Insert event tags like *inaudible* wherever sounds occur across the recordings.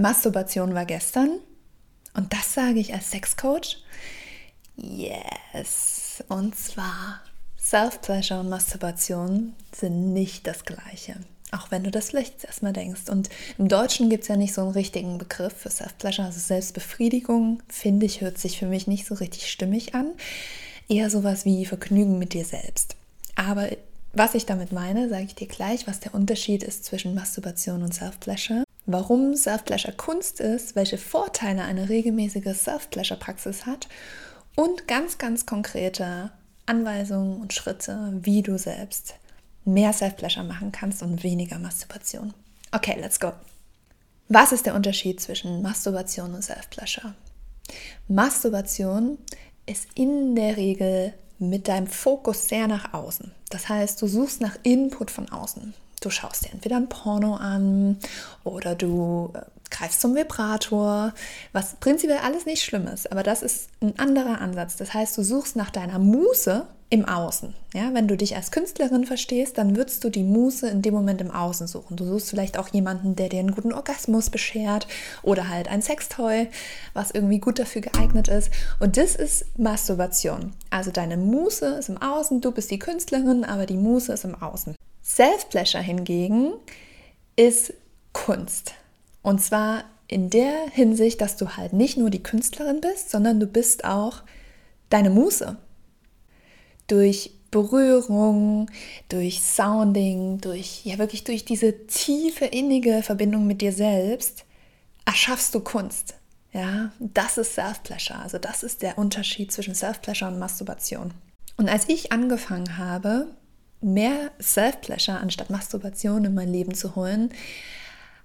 Masturbation war gestern und das sage ich als Sexcoach. Yes. Und zwar Self-Pleasure und Masturbation sind nicht das gleiche. Auch wenn du das vielleicht erstmal denkst. Und im Deutschen gibt es ja nicht so einen richtigen Begriff für Self-Pleasure, also Selbstbefriedigung, finde ich, hört sich für mich nicht so richtig stimmig an. Eher sowas wie Vergnügen mit dir selbst. Aber was ich damit meine, sage ich dir gleich, was der Unterschied ist zwischen Masturbation und Self-Pleasure. Warum Self-Pleasure Kunst ist, welche Vorteile eine regelmäßige Self-Pleasure-Praxis hat und ganz, ganz konkrete Anweisungen und Schritte, wie du selbst mehr Self-Pleasure machen kannst und weniger Masturbation. Okay, let's go. Was ist der Unterschied zwischen Masturbation und Self-Pleasure? Masturbation ist in der Regel mit deinem Fokus sehr nach außen. Das heißt, du suchst nach Input von außen. Du schaust dir entweder ein Porno an oder du äh, greifst zum Vibrator, was prinzipiell alles nicht schlimm ist, aber das ist ein anderer Ansatz. Das heißt, du suchst nach deiner Muße im Außen. Ja, wenn du dich als Künstlerin verstehst, dann würdest du die Muße in dem Moment im Außen suchen. Du suchst vielleicht auch jemanden, der dir einen guten Orgasmus beschert oder halt ein Sextoy, was irgendwie gut dafür geeignet ist. Und das ist Masturbation. Also deine Muße ist im Außen, du bist die Künstlerin, aber die Muße ist im Außen. Self-Pleasure hingegen ist Kunst. Und zwar in der Hinsicht, dass du halt nicht nur die Künstlerin bist, sondern du bist auch deine Muße durch Berührung, durch Sounding, durch ja wirklich durch diese tiefe innige Verbindung mit dir selbst erschaffst du Kunst. Ja, das ist Self-Pleasure. Also das ist der Unterschied zwischen Self-Pleasure und Masturbation. Und als ich angefangen habe, mehr Self-Pleasure anstatt Masturbation in mein Leben zu holen,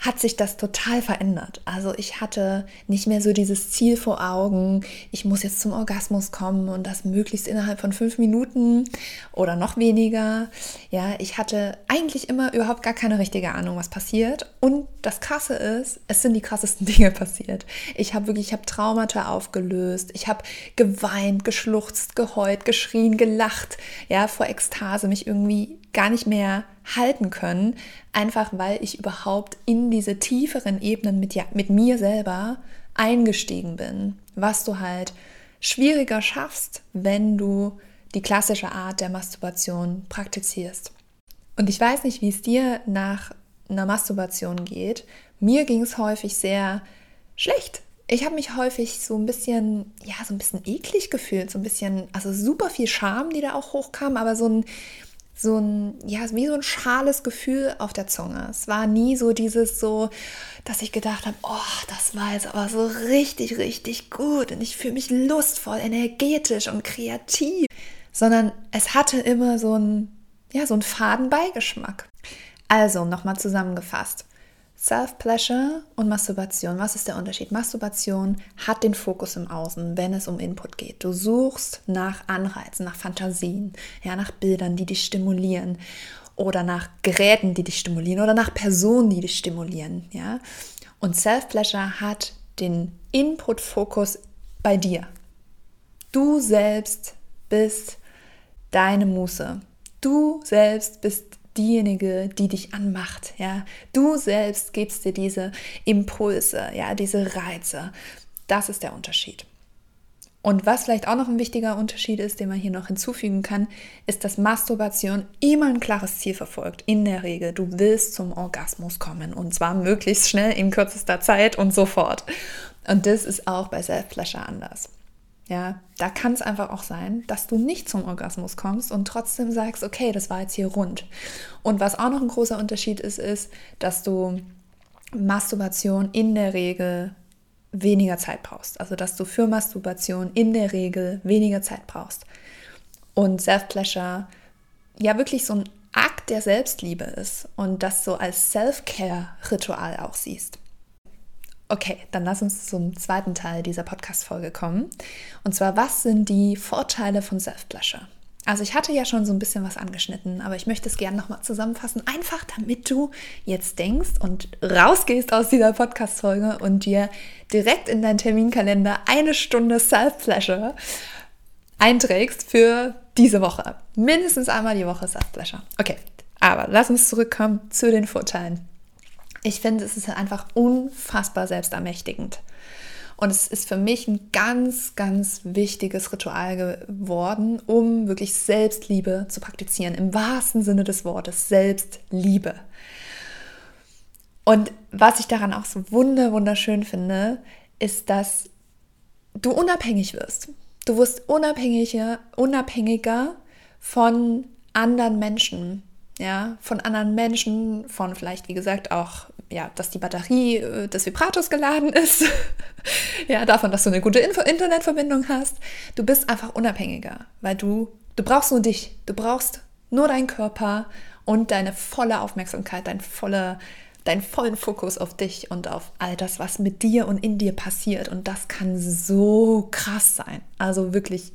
hat sich das total verändert. Also ich hatte nicht mehr so dieses Ziel vor Augen, ich muss jetzt zum Orgasmus kommen und das möglichst innerhalb von fünf Minuten oder noch weniger. Ja, ich hatte eigentlich immer überhaupt gar keine richtige Ahnung, was passiert. Und das Krasse ist, es sind die krassesten *laughs* Dinge passiert. Ich habe wirklich, ich habe Traumata aufgelöst, ich habe geweint, geschluchzt, geheult, geschrien, gelacht, ja, vor Ekstase, mich irgendwie gar nicht mehr halten können, einfach weil ich überhaupt in diese tieferen Ebenen mit, ja, mit mir selber eingestiegen bin, was du halt schwieriger schaffst, wenn du die klassische Art der Masturbation praktizierst. Und ich weiß nicht, wie es dir nach einer Masturbation geht. Mir ging es häufig sehr schlecht. Ich habe mich häufig so ein bisschen, ja, so ein bisschen eklig gefühlt, so ein bisschen, also super viel Scham, die da auch hochkam, aber so ein, so ein, ja, wie so ein schales Gefühl auf der Zunge. Es war nie so dieses so, dass ich gedacht habe, oh, das war jetzt aber so richtig, richtig gut und ich fühle mich lustvoll, energetisch und kreativ, sondern es hatte immer so ein, ja, so einen faden Beigeschmack. Also, nochmal zusammengefasst. Self-Pleasure und Masturbation. Was ist der Unterschied? Masturbation hat den Fokus im Außen, wenn es um Input geht. Du suchst nach Anreizen, nach Fantasien, ja, nach Bildern, die dich stimulieren oder nach Geräten, die dich stimulieren oder nach Personen, die dich stimulieren, ja. Und Self-Pleasure hat den Input-Fokus bei dir. Du selbst bist deine Muße. Du selbst bist diejenige, die dich anmacht, ja. Du selbst gibst dir diese Impulse, ja, diese Reize. Das ist der Unterschied. Und was vielleicht auch noch ein wichtiger Unterschied ist, den man hier noch hinzufügen kann, ist, dass Masturbation immer ein klares Ziel verfolgt. In der Regel, du willst zum Orgasmus kommen und zwar möglichst schnell in kürzester Zeit und sofort. Und das ist auch bei Self-Pleasure anders. Ja, da kann es einfach auch sein, dass du nicht zum Orgasmus kommst und trotzdem sagst, okay, das war jetzt hier rund. Und was auch noch ein großer Unterschied ist, ist, dass du Masturbation in der Regel weniger Zeit brauchst. Also, dass du für Masturbation in der Regel weniger Zeit brauchst. Und Self-Pleasure ja wirklich so ein Akt der Selbstliebe ist und das so als Self-Care-Ritual auch siehst. Okay, dann lass uns zum zweiten Teil dieser Podcast-Folge kommen. Und zwar, was sind die Vorteile von Self-Pleasure? Also ich hatte ja schon so ein bisschen was angeschnitten, aber ich möchte es gerne nochmal zusammenfassen, einfach damit du jetzt denkst und rausgehst aus dieser Podcast-Folge und dir direkt in deinen Terminkalender eine Stunde Self-Pleasure einträgst für diese Woche. Mindestens einmal die Woche Self-Pleasure. Okay, aber lass uns zurückkommen zu den Vorteilen. Ich finde, es ist einfach unfassbar selbstermächtigend. Und es ist für mich ein ganz, ganz wichtiges Ritual geworden, um wirklich Selbstliebe zu praktizieren. Im wahrsten Sinne des Wortes, Selbstliebe. Und was ich daran auch so wunderschön finde, ist, dass du unabhängig wirst. Du wirst unabhängiger, unabhängiger von anderen Menschen, ja, von anderen Menschen, von vielleicht, wie gesagt, auch, ja, dass die Batterie äh, des Vibrators geladen ist, *laughs* ja, davon, dass du eine gute Info Internetverbindung hast. Du bist einfach unabhängiger, weil du, du brauchst nur dich, du brauchst nur deinen Körper und deine volle Aufmerksamkeit, dein volle, deinen vollen Fokus auf dich und auf all das, was mit dir und in dir passiert. Und das kann so krass sein. Also wirklich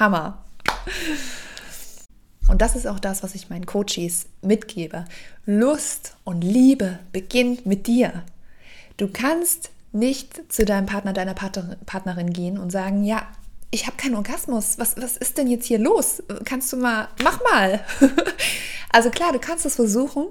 Hammer. Und das ist auch das, was ich meinen Coaches mitgebe. Lust und Liebe beginnt mit dir. Du kannst nicht zu deinem Partner, deiner Partnerin gehen und sagen, ja, ich habe keinen Orgasmus. Was, was ist denn jetzt hier los? Kannst du mal, mach mal. *laughs* also klar, du kannst es versuchen,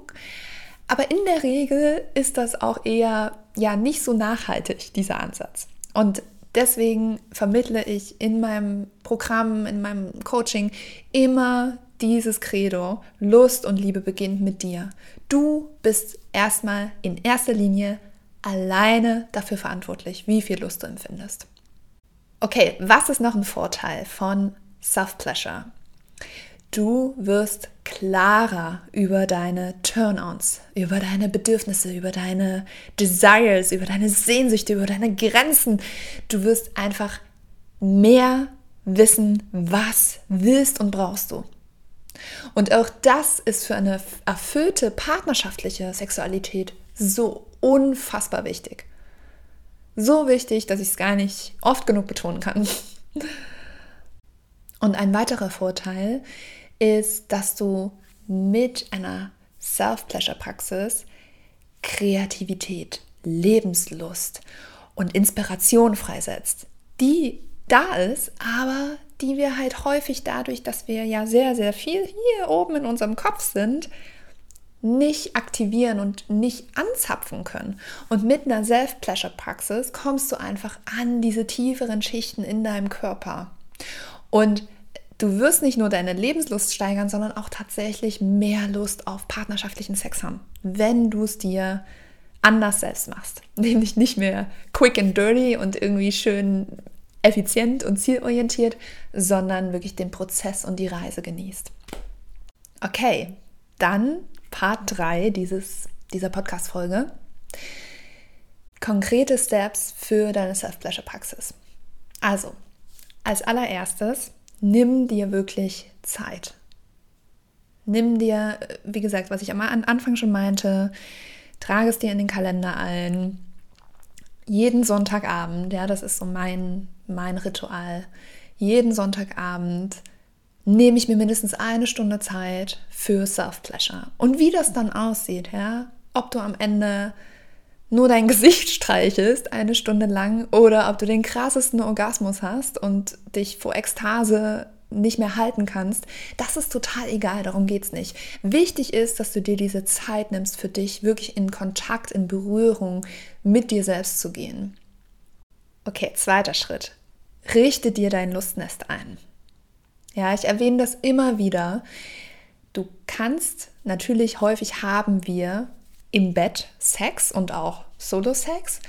aber in der Regel ist das auch eher ja nicht so nachhaltig, dieser Ansatz. Und deswegen vermittle ich in meinem Programm, in meinem Coaching immer dieses Credo, Lust und Liebe beginnt mit dir. Du bist erstmal in erster Linie alleine dafür verantwortlich, wie viel Lust du empfindest. Okay, was ist noch ein Vorteil von Self-Pleasure? Du wirst klarer über deine Turn-ons, über deine Bedürfnisse, über deine Desires, über deine Sehnsüchte, über deine Grenzen. Du wirst einfach mehr wissen, was willst und brauchst du. Und auch das ist für eine erfüllte partnerschaftliche Sexualität so unfassbar wichtig. So wichtig, dass ich es gar nicht oft genug betonen kann. Und ein weiterer Vorteil ist, dass du mit einer Self-Pleasure-Praxis Kreativität, Lebenslust und Inspiration freisetzt, die da ist, aber die wir halt häufig dadurch, dass wir ja sehr, sehr viel hier oben in unserem Kopf sind, nicht aktivieren und nicht anzapfen können. Und mit einer Self-Pleasure-Praxis kommst du einfach an diese tieferen Schichten in deinem Körper. Und du wirst nicht nur deine Lebenslust steigern, sondern auch tatsächlich mehr Lust auf partnerschaftlichen Sex haben, wenn du es dir anders selbst machst. *laughs* Nämlich nicht mehr quick and dirty und irgendwie schön effizient und zielorientiert, sondern wirklich den Prozess und die Reise genießt. Okay, dann Part 3 dieses, dieser Podcast-Folge. Konkrete Steps für deine Self-Pleasure-Praxis. Also, als allererstes, nimm dir wirklich Zeit. Nimm dir, wie gesagt, was ich am Anfang schon meinte, trage es dir in den Kalender ein. Jeden Sonntagabend, ja, das ist so mein mein Ritual. Jeden Sonntagabend nehme ich mir mindestens eine Stunde Zeit für Self-Pleasure. Und wie das dann aussieht, ja, ob du am Ende nur dein *laughs* Gesicht streichelst eine Stunde lang oder ob du den krassesten Orgasmus hast und dich vor Ekstase nicht mehr halten kannst, das ist total egal, darum geht es nicht. Wichtig ist, dass du dir diese Zeit nimmst für dich, wirklich in Kontakt, in Berührung mit dir selbst zu gehen. Okay, zweiter Schritt. Richte dir dein Lustnest ein. Ja, ich erwähne das immer wieder. Du kannst, natürlich häufig haben wir im Bett Sex und auch Solo-Sex,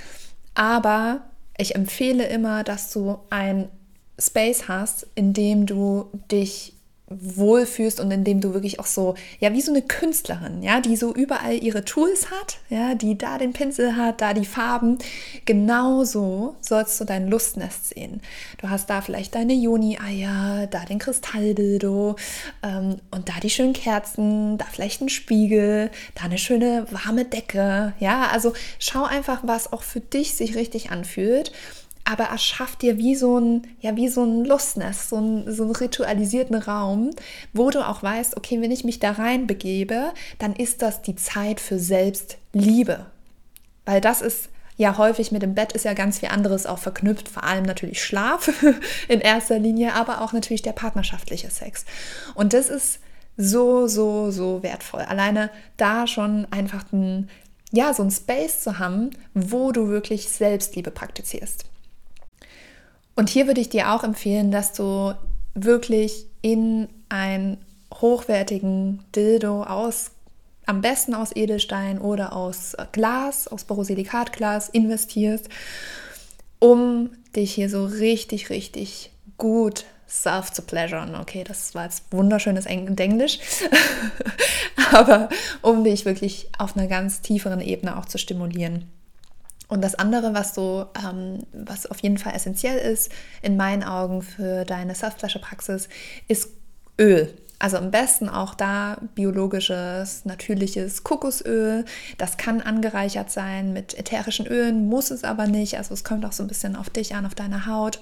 aber ich empfehle immer, dass du ein Space hast, in dem du dich wohlfühlst und indem du wirklich auch so, ja, wie so eine Künstlerin, ja, die so überall ihre Tools hat, ja, die da den Pinsel hat, da die Farben. Genauso sollst du dein Lustnest sehen. Du hast da vielleicht deine Juni-Eier, da den Kristalldildo ähm, und da die schönen Kerzen, da vielleicht ein Spiegel, da eine schöne warme Decke, ja, also schau einfach, was auch für dich sich richtig anfühlt aber erschaff dir wie so ein, ja, wie so ein Lustnest, so, ein, so einen ritualisierten Raum, wo du auch weißt, okay, wenn ich mich da rein begebe, dann ist das die Zeit für Selbstliebe. Weil das ist ja häufig mit dem Bett ist ja ganz viel anderes auch verknüpft, vor allem natürlich Schlaf *laughs* in erster Linie, aber auch natürlich der partnerschaftliche Sex. Und das ist so, so, so wertvoll. Alleine da schon einfach ein ja, so ein Space zu haben, wo du wirklich Selbstliebe praktizierst. Und hier würde ich dir auch empfehlen, dass du wirklich in einen hochwertigen Dildo aus, am besten aus Edelstein oder aus Glas, aus Borosilikatglas investierst, um dich hier so richtig, richtig gut self zu pleasuren. Okay, das war jetzt wunderschönes Englisch, *laughs* aber um dich wirklich auf einer ganz tieferen Ebene auch zu stimulieren. Und das andere, was so, ähm, was auf jeden Fall essentiell ist, in meinen Augen für deine Self-Pleasure-Praxis, ist Öl. Also am besten auch da biologisches, natürliches Kokosöl. Das kann angereichert sein mit ätherischen Ölen, muss es aber nicht. Also es kommt auch so ein bisschen auf dich an, auf deine Haut.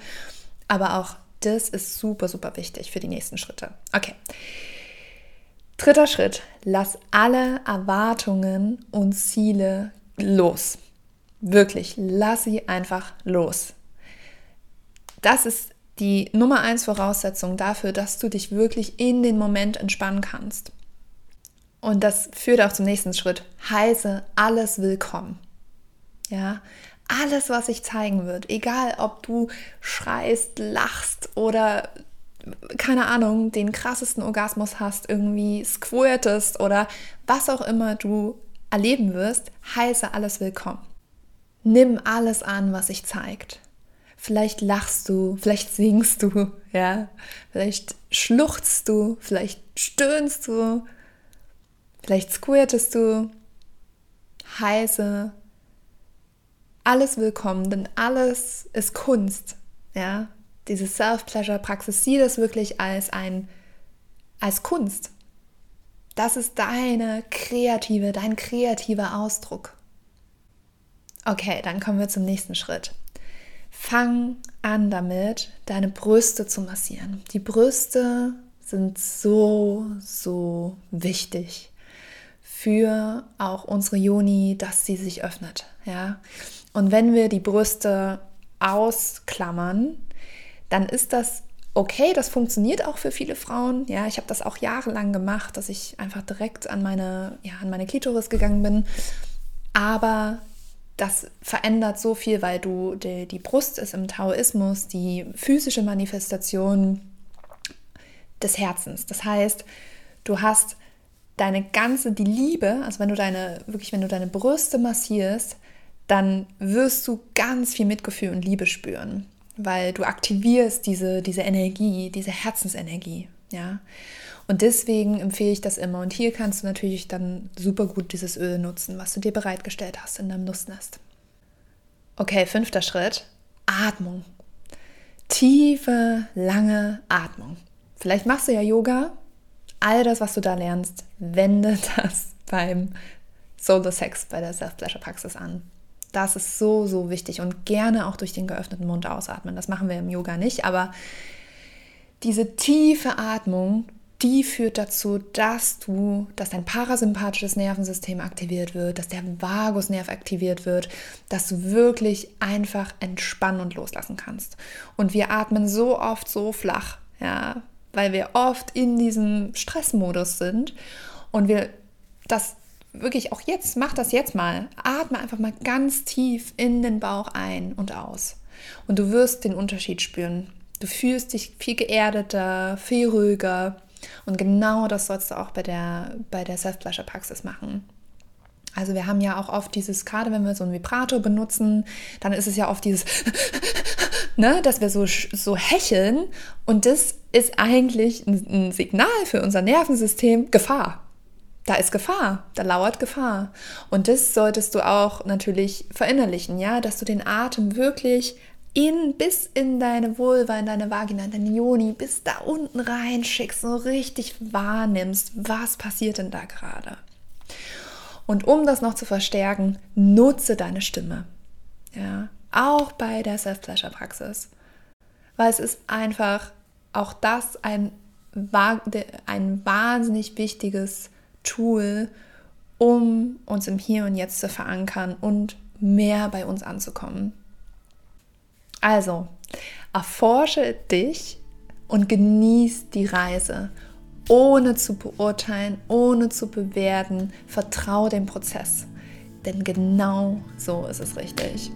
Aber auch das ist super, super wichtig für die nächsten Schritte. Okay. Dritter Schritt, lass alle Erwartungen und Ziele los. Wirklich, lass sie einfach los. Das ist die Nummer eins Voraussetzung dafür, dass du dich wirklich in den Moment entspannen kannst. Und das führt auch zum nächsten Schritt. Heiße alles willkommen. Ja, alles, was sich zeigen wird, egal ob du schreist, lachst oder keine Ahnung, den krassesten Orgasmus hast, irgendwie squirtest oder was auch immer du erleben wirst, heiße alles willkommen. Nimm alles an, was sich zeigt. Vielleicht lachst du, vielleicht singst du, *laughs* ja, vielleicht schluchzt du, vielleicht stöhnst du, vielleicht squirtest du. Heiße alles willkommen, denn alles ist Kunst. Ja, diese Self-Pleasure-Praxis, sieh das wirklich als ein, als Kunst. Das ist deine kreative, dein kreativer Ausdruck. Okay, dann kommen wir zum nächsten Schritt. Fang an damit, deine Brüste zu massieren. Die Brüste sind so, so wichtig für auch unsere Juni, dass sie sich öffnet. Ja? Und wenn wir die Brüste ausklammern, dann ist das okay, das funktioniert auch für viele Frauen. Ja, ich habe das auch jahrelang gemacht, dass ich einfach direkt an meine, ja, an meine Klitoris gegangen bin. Aber das verändert so viel, weil du die, die Brust ist im Taoismus die physische Manifestation des Herzens. Das heißt, du hast deine ganze, die Liebe, also wenn du deine, wirklich, wenn du deine Brüste massierst, dann wirst du ganz viel Mitgefühl und Liebe spüren, weil du aktivierst diese, diese Energie, diese Herzensenergie, ja. Und deswegen empfehle ich das immer. Und hier kannst du natürlich dann super gut dieses Öl nutzen, was du dir bereitgestellt hast in deinem Nussnest. Okay, fünfter Schritt, Atmung. Tiefe, lange Atmung. Vielleicht machst du ja Yoga. All das, was du da lernst, wende das *laughs* beim Solo Sex, bei der Self-Pleasure-Praxis an. Das ist so, so wichtig und gerne auch durch den geöffneten Mund ausatmen. Das machen wir im Yoga nicht, aber diese tiefe Atmung, die führt dazu, dass du, dass dein parasympathisches Nervensystem aktiviert wird, dass der Vagusnerv aktiviert wird, dass du wirklich einfach entspannen und loslassen kannst. Und wir atmen so oft so flach, ja, weil wir oft in diesem Stressmodus sind und wir das wirklich auch jetzt, mach das jetzt mal. Atme einfach mal ganz tief in den Bauch ein und aus. Und du wirst den Unterschied spüren. Du fühlst dich viel geerdeter, viel ruhiger. Und genau das sollst du auch bei der, bei der Self-Pleasure-Praxis machen. Also wir haben ja auch oft dieses, gerade wenn wir so ein Vibrator benutzen, dann ist es ja oft dieses, *laughs* ne, dass wir so, so hecheln. Und das ist eigentlich ein, ein Signal für unser Nervensystem, Gefahr da ist Gefahr, da lauert Gefahr. Und das solltest du auch natürlich verinnerlichen, ja, dass du den Atem wirklich in, bis in deine Vulva, in deine Vagina, in deine Joni, bis da unten reinschickst, so richtig wahrnimmst, was passiert denn da gerade. Und um das noch zu verstärken, nutze deine Stimme. Ja, auch bei der Self-Pleasure-Praxis. Weil es ist einfach auch das ein, ein wahnsinnig wichtiges Tool, um uns im Hier und Jetzt zu verankern und mehr bei uns anzukommen. Also, erforsche dich und genieß die Reise, ohne zu beurteilen, ohne zu bewerten. Vertraue dem Prozess. Denn genau so ist es richtig.